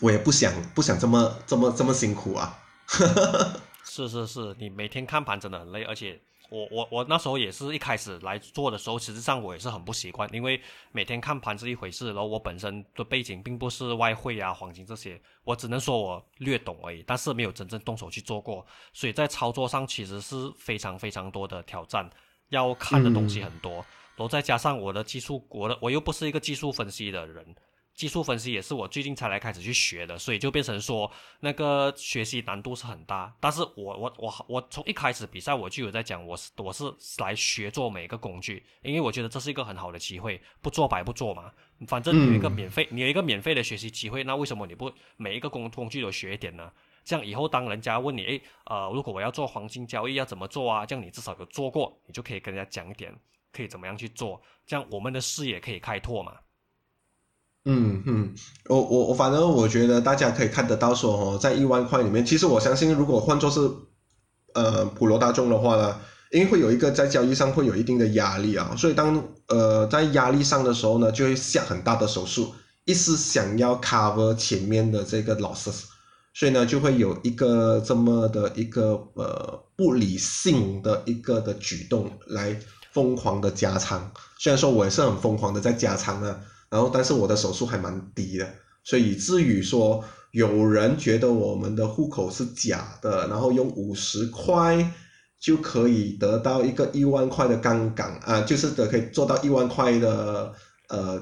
我也不想不想这么这么这么辛苦啊。是是是，你每天看盘真的很累，而且我我我那时候也是一开始来做的时候，实际上我也是很不习惯，因为每天看盘是一回事，然后我本身的背景并不是外汇啊、黄金这些，我只能说我略懂而已，但是没有真正动手去做过，所以在操作上其实是非常非常多的挑战，要看的东西很多。然后再加上我的技术，我的我又不是一个技术分析的人，技术分析也是我最近才来开始去学的，所以就变成说那个学习难度是很大。但是我我我我从一开始比赛我就有在讲，我是我是来学做每一个工具，因为我觉得这是一个很好的机会，不做白不做嘛。反正有一个免费，你有一个免费的学习机会，那为什么你不每一个工工具都学一点呢？这样以后当人家问你，诶，呃，如果我要做黄金交易要怎么做啊？这样你至少有做过，你就可以跟人家讲一点。可以怎么样去做？这样我们的视野可以开拓嘛？嗯嗯，我我我反正我觉得大家可以看得到说哦，在一万块里面，其实我相信如果换作是呃普罗大众的话呢，因为会有一个在交易上会有一定的压力啊，所以当呃在压力上的时候呢，就会下很大的手术，一是想要 cover 前面的这个 losses，所以呢就会有一个这么的一个呃不理性的一个的举动来疯狂的加仓。虽然说我也是很疯狂的在加仓啊，然后但是我的手术还蛮低的，所以以至于说有人觉得我们的户口是假的，然后用五十块。就可以得到一个一万块的杠杆啊，就是的可以做到一万块的呃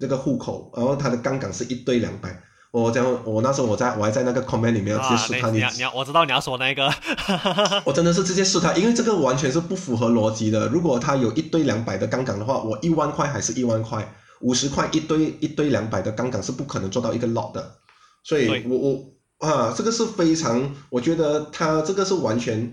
这个户口，然后它的杠杆是一对两百。我讲我那时候我在我还在那个 comment 里面直接试探，你你我知道你要说那个，我真的是直接试探，因为这个完全是不符合逻辑的。如果他有一对两百的杠杆的话，我一万块还是一万块，五十块一堆一堆两百的杠杆是不可能做到一个 lot 的。所以我我啊，这个是非常，我觉得他这个是完全。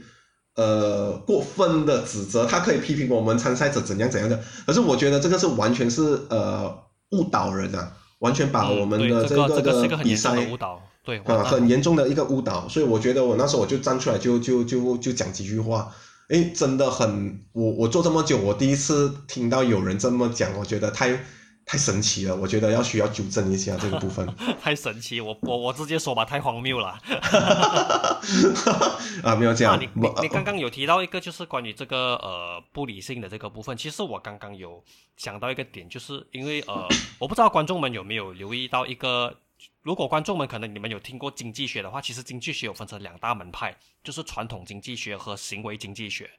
呃，过分的指责，他可以批评我们参赛者怎样怎样的，可是我觉得这个是完全是呃误导人啊，完全把我们的这个的比赛误导，对啊，很严重的一个误导，所以我觉得我那时候我就站出来就就就就讲几句话，诶，真的很，我我做这么久，我第一次听到有人这么讲，我觉得太。太神奇了，我觉得要需要纠正一下这个部分。太神奇，我我我直接说吧，太荒谬了。啊，没有这样。你你你刚刚有提到一个，就是关于这个呃不理性的这个部分。其实我刚刚有想到一个点，就是因为呃，我不知道观众们有没有留意到一个，如果观众们可能你们有听过经济学的话，其实经济学有分成两大门派，就是传统经济学和行为经济学。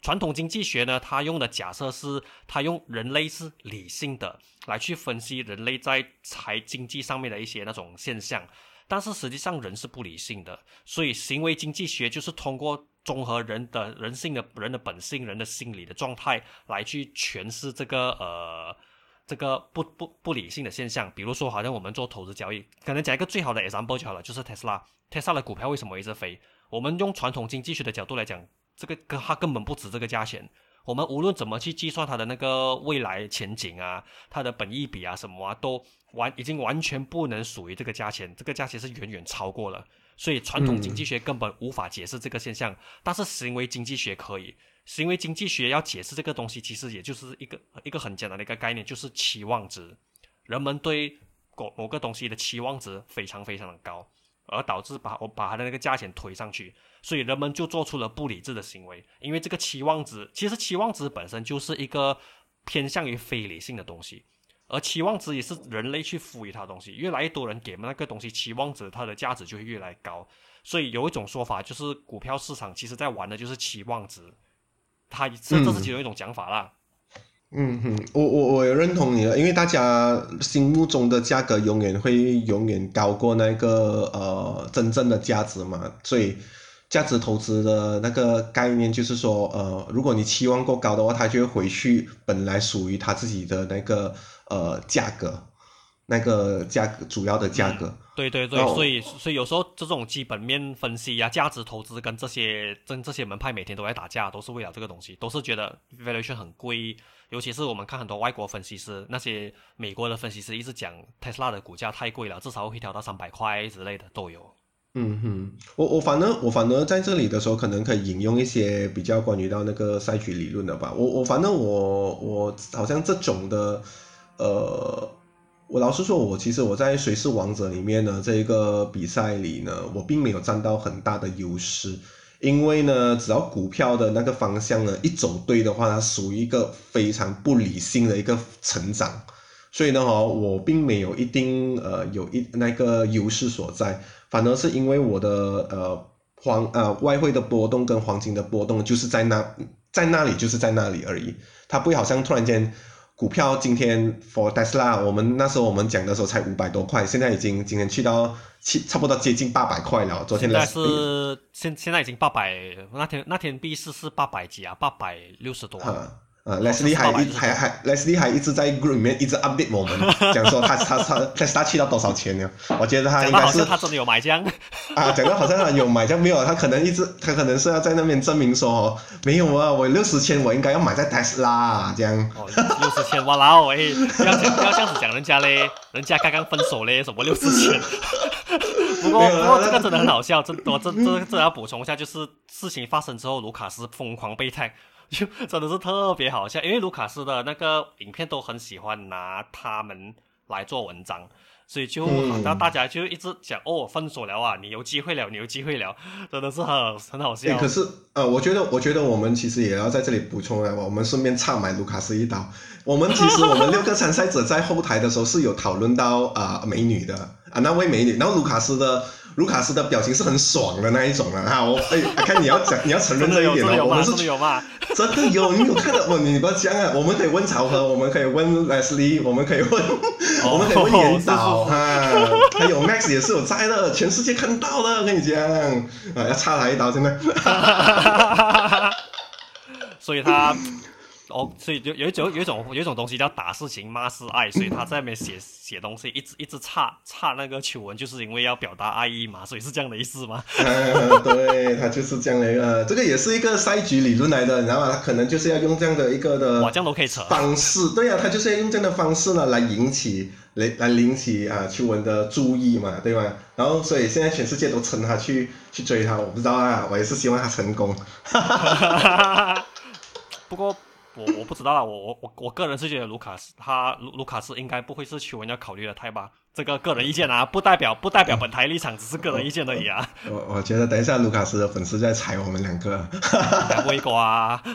传统经济学呢，它用的假设是，它用人类是理性的来去分析人类在财经济上面的一些那种现象，但是实际上人是不理性的，所以行为经济学就是通过综合人的人性的人的本性、人的心理的状态来去诠释这个呃这个不不不理性的现象。比如说，好像我们做投资交易，可能讲一个最好的 example 就好了，就是特斯拉，特斯拉的股票为什么一直飞？我们用传统经济学的角度来讲。这个跟它根本不值这个价钱。我们无论怎么去计算它的那个未来前景啊，它的本益比啊什么啊，都完已经完全不能属于这个价钱。这个价钱是远远超过了，所以传统经济学根本无法解释这个现象。但是行为经济学可以，行为经济学要解释这个东西，其实也就是一个一个很简单的一个概念，就是期望值。人们对某某个东西的期望值非常非常的高，而导致把我把它的那个价钱推上去。所以人们就做出了不理智的行为，因为这个期望值，其实期望值本身就是一个偏向于非理性的东西，而期望值也是人类去赋予它的东西。越来越多人给那个东西期望值，它的价值就会越来越高。所以有一种说法就是，股票市场其实在玩的就是期望值，它这这是其中一种讲法啦。嗯哼，我我我也认同你了，因为大家心目中的价格永远会永远高过那个呃真正的价值嘛，所以。价值投资的那个概念就是说，呃，如果你期望过高的话，它就会回去本来属于它自己的那个呃价格，那个价格主要的价格。对对对，所以所以有时候这种基本面分析呀，价值投资跟这些跟这些门派每天都在打架，都是为了这个东西，都是觉得 valuation 很贵。尤其是我们看很多外国分析师，那些美国的分析师一直讲特斯拉的股价太贵了，至少会调到三百块之类的都有。嗯哼，我我反正我反而在这里的时候，可能可以引用一些比较关于到那个赛局理论的吧。我我反正我我好像这种的，呃，我老实说，我其实我在谁是王者里面呢，这一个比赛里呢，我并没有占到很大的优势，因为呢，只要股票的那个方向呢一走对的话，它属于一个非常不理性的一个成长，所以呢，哈，我并没有一定呃有一那个优势所在。反而是因为我的呃黄呃外汇的波动跟黄金的波动就是在那在那里就是在那里而已，它不会好像突然间股票今天 for Tesla 我们那时候我们讲的时候才五百多块，现在已经今天去到七差不多接近八百块了。昨天现在是现现在已经八百，那天那天币市是八百几啊，八百六十多。啊呃，Leslie 还一还还 Leslie 还一直在 group 里面一直 update 我们，讲说他他他 Tesla 去到多少钱了？我觉得他应该是他真的有买这样 啊，讲到好像他有买这样没有，他可能一直他可能是要在那边证明说没有啊，我六十千我应该要买在 Tesla 这样。哦，六十千哇啦哦，哎，不要不要这样子讲人家嘞，人家刚刚分手嘞，什么六十千？不过不过这个真的很好笑，这我这这这要补充一下，就是事情发生之后，卢卡斯疯狂被 tag。就真的是特别好笑，因为卢卡斯的那个影片都很喜欢拿他们来做文章，所以就那大家就一直讲哦，分手了啊，你有机会了，你有机会了，真的是很很好笑。可是呃，我觉得我觉得我们其实也要在这里补充啊，我们顺便插买卢卡斯一刀。我们其实我们六个参赛者在后台的时候是有讨论到啊美女的啊那位美女，然后卢卡斯的。卢卡斯的表情是很爽的那一种啊！我 哎，看你要讲，你要承认这一点哦。我们是有嘛？真的有，你有看到？哦，你不要讲啊！我们可以问曹和，我们可以问 Leslie，我们可以问，我们可以问严导哈，还有 Max 也是有在的，全世界看到了，跟你讲啊，要插他一刀，真的。所以他。哦，所以就有一种有一种有一种东西叫打是情骂是爱，所以他在那边写写东西，一直一直差差那个求文，就是因为要表达爱意嘛，所以是这样的意思吗？对，他就是这样的一个，这个也是一个赛局理论来的，然后？他可能就是要用这样的一个的，哇，这样都可以扯方式，对呀，他就是要用这样的方式呢来引起来来引起啊求文的注意嘛，对吧？然后所以现在全世界都称他去去追他，我不知道啊，我也是希望他成功。不过。我我不知道啊，我我我我个人是觉得卢卡斯他卢卢卡斯应该不会是求文要考虑的太吧，这个个人意见啊，不代表不代表本台立场，只是个人意见而已啊。我我觉得等一下卢卡斯的粉丝在踩我们两个，微瓜。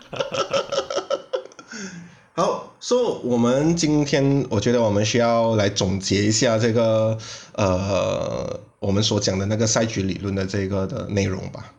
好，说我们今天我觉得我们需要来总结一下这个呃我们所讲的那个赛局理论的这个的内容吧。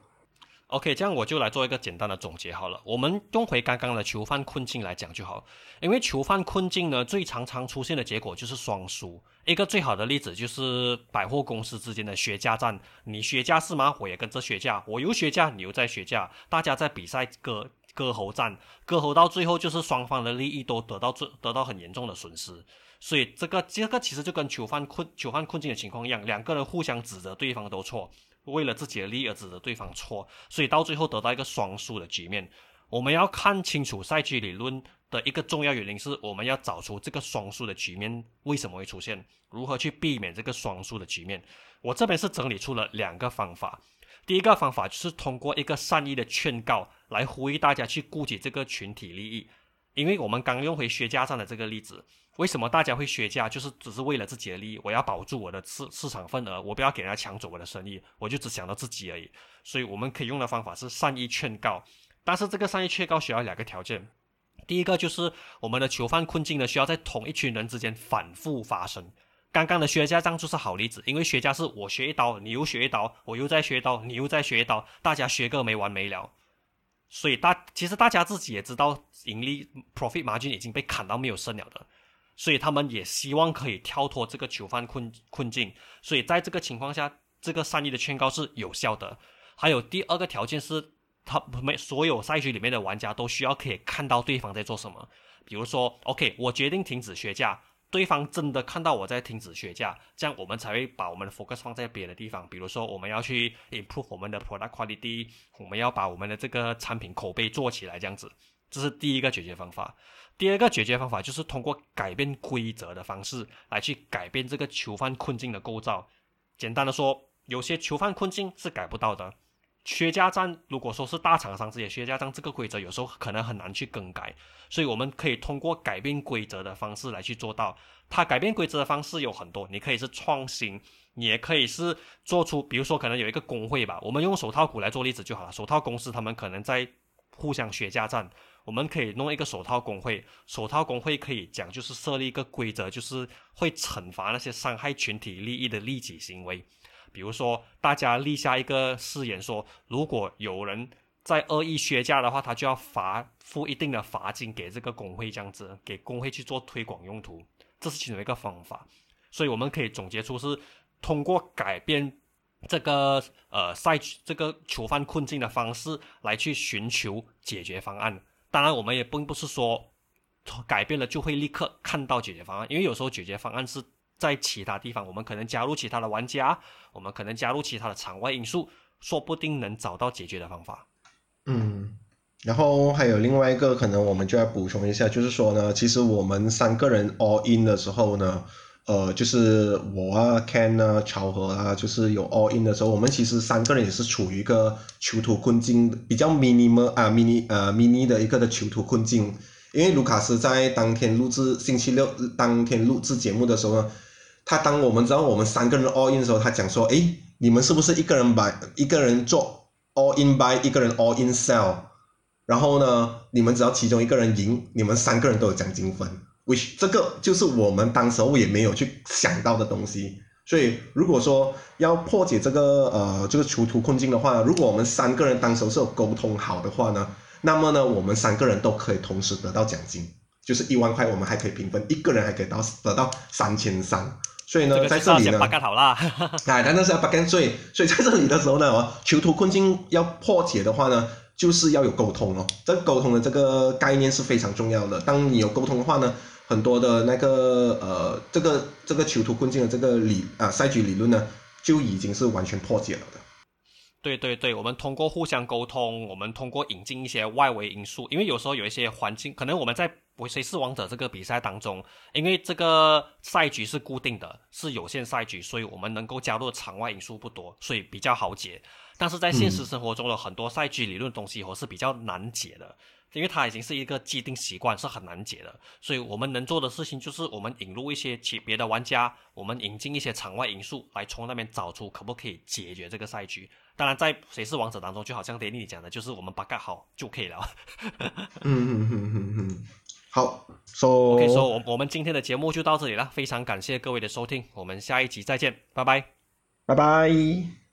OK，这样我就来做一个简单的总结好了。我们用回刚刚的囚犯困境来讲就好，因为囚犯困境呢，最常常出现的结果就是双输。一个最好的例子就是百货公司之间的削价战，你削价是吗？我也跟着削价，我又削价，你又在削价，大家在比赛割割喉战，割喉到最后就是双方的利益都得到最得到很严重的损失。所以这个这个其实就跟囚犯困囚犯困境的情况一样，两个人互相指责对方都错。为了自己的利益而指责对方错，所以到最后得到一个双输的局面。我们要看清楚赛局理论的一个重要原因是，我们要找出这个双输的局面为什么会出现，如何去避免这个双输的局面。我这边是整理出了两个方法。第一个方法就是通过一个善意的劝告来呼吁大家去顾及这个群体利益，因为我们刚用回薛家上的这个例子。为什么大家会削价？就是只是为了自己的利益，我要保住我的市市场份额，我不要给人家抢走我的生意，我就只想到自己而已。所以我们可以用的方法是善意劝告，但是这个善意劝告需要两个条件。第一个就是我们的囚犯困境呢，需要在同一群人之间反复发生。刚刚的削价仗就是好例子，因为削价是我削一刀，你又削一刀，我又再削一刀，你又再削一刀，大家削个没完没了。所以大其实大家自己也知道，盈利 profit margin 已经被砍到没有剩了的。所以他们也希望可以跳脱这个囚犯困困境，所以在这个情况下，这个善意的劝告是有效的。还有第二个条件是，他们所有赛区里面的玩家都需要可以看到对方在做什么。比如说，OK，我决定停止学价，对方真的看到我在停止学价，这样我们才会把我们的 focus 放在别的地方。比如说，我们要去 improve 我们的 product quality，我们要把我们的这个产品口碑做起来，这样子，这是第一个解决方法。第二个解决方法就是通过改变规则的方式来去改变这个囚犯困境的构造。简单的说，有些囚犯困境是改不到的。削价战，如果说是大厂商这些削价战，这个规则有时候可能很难去更改，所以我们可以通过改变规则的方式来去做到。它改变规则的方式有很多，你可以是创新，也可以是做出，比如说可能有一个工会吧，我们用手套股来做例子就好了。手套公司他们可能在互相削价战。我们可以弄一个手套工会，手套工会可以讲就是设立一个规则，就是会惩罚那些伤害群体利益的利己行为。比如说，大家立下一个誓言，说如果有人在恶意削价的话，他就要罚付一定的罚金给这个工会，这样子给工会去做推广用途，这是其中一个方法。所以我们可以总结出是通过改变这个呃赛这个囚犯困境的方式来去寻求解决方案。当然，我们也并不是说改变了就会立刻看到解决方案，因为有时候解决方案是在其他地方，我们可能加入其他的玩家，我们可能加入其他的场外因素，说不定能找到解决的方法。嗯，然后还有另外一个可能，我们就要补充一下，就是说呢，其实我们三个人 all in 的时候呢。呃，就是我啊，Ken 啊，巧合啊，就是有 all in 的时候，我们其实三个人也是处于一个囚徒困境，比较 mini 啊，mini 呃 mini 的一个的囚徒困境。因为卢卡斯在当天录制星期六当天录制节目的时候呢，他当我们知道我们三个人 all in 的时候，他讲说，诶，你们是不是一个人 by 一个人做 all in by 一个人 all in sell，然后呢，你们只要其中一个人赢，你们三个人都有奖金分。Which 这个就是我们当时候也没有去想到的东西，所以如果说要破解这个呃这个囚徒困境的话，如果我们三个人当时是有沟通好的话呢，那么呢我们三个人都可以同时得到奖金，就是一万块，我们还可以平分，一个人还可以到得到三千三，所以呢在这里呢，哎，但是是要八干，所以所以在这里的时候呢，囚徒困境要破解的话呢，就是要有沟通哦，这个沟通的这个概念是非常重要的，当你有沟通的话呢。很多的那个呃，这个这个囚徒困境的这个理啊赛局理论呢，就已经是完全破解了的。对对对，我们通过互相沟通，我们通过引进一些外围因素，因为有时候有一些环境，可能我们在《谁是王者》这个比赛当中，因为这个赛局是固定的，是有限赛局，所以我们能够加入场外因素不多，所以比较好解。但是在现实生活中的很多赛局理论东西，我是比较难解的。因为它已经是一个既定习惯，是很难解的，所以我们能做的事情就是我们引入一些其别的玩家，我们引进一些场外因素来从那边找出可不可以解决这个赛局。当然，在谁是王者当中，就好像 Danny 讲的，就是我们把盖好就可以了。嗯嗯嗯嗯嗯，好，So，OK，说我我们今天的节目就到这里了，非常感谢各位的收听，我们下一集再见，拜拜，拜拜。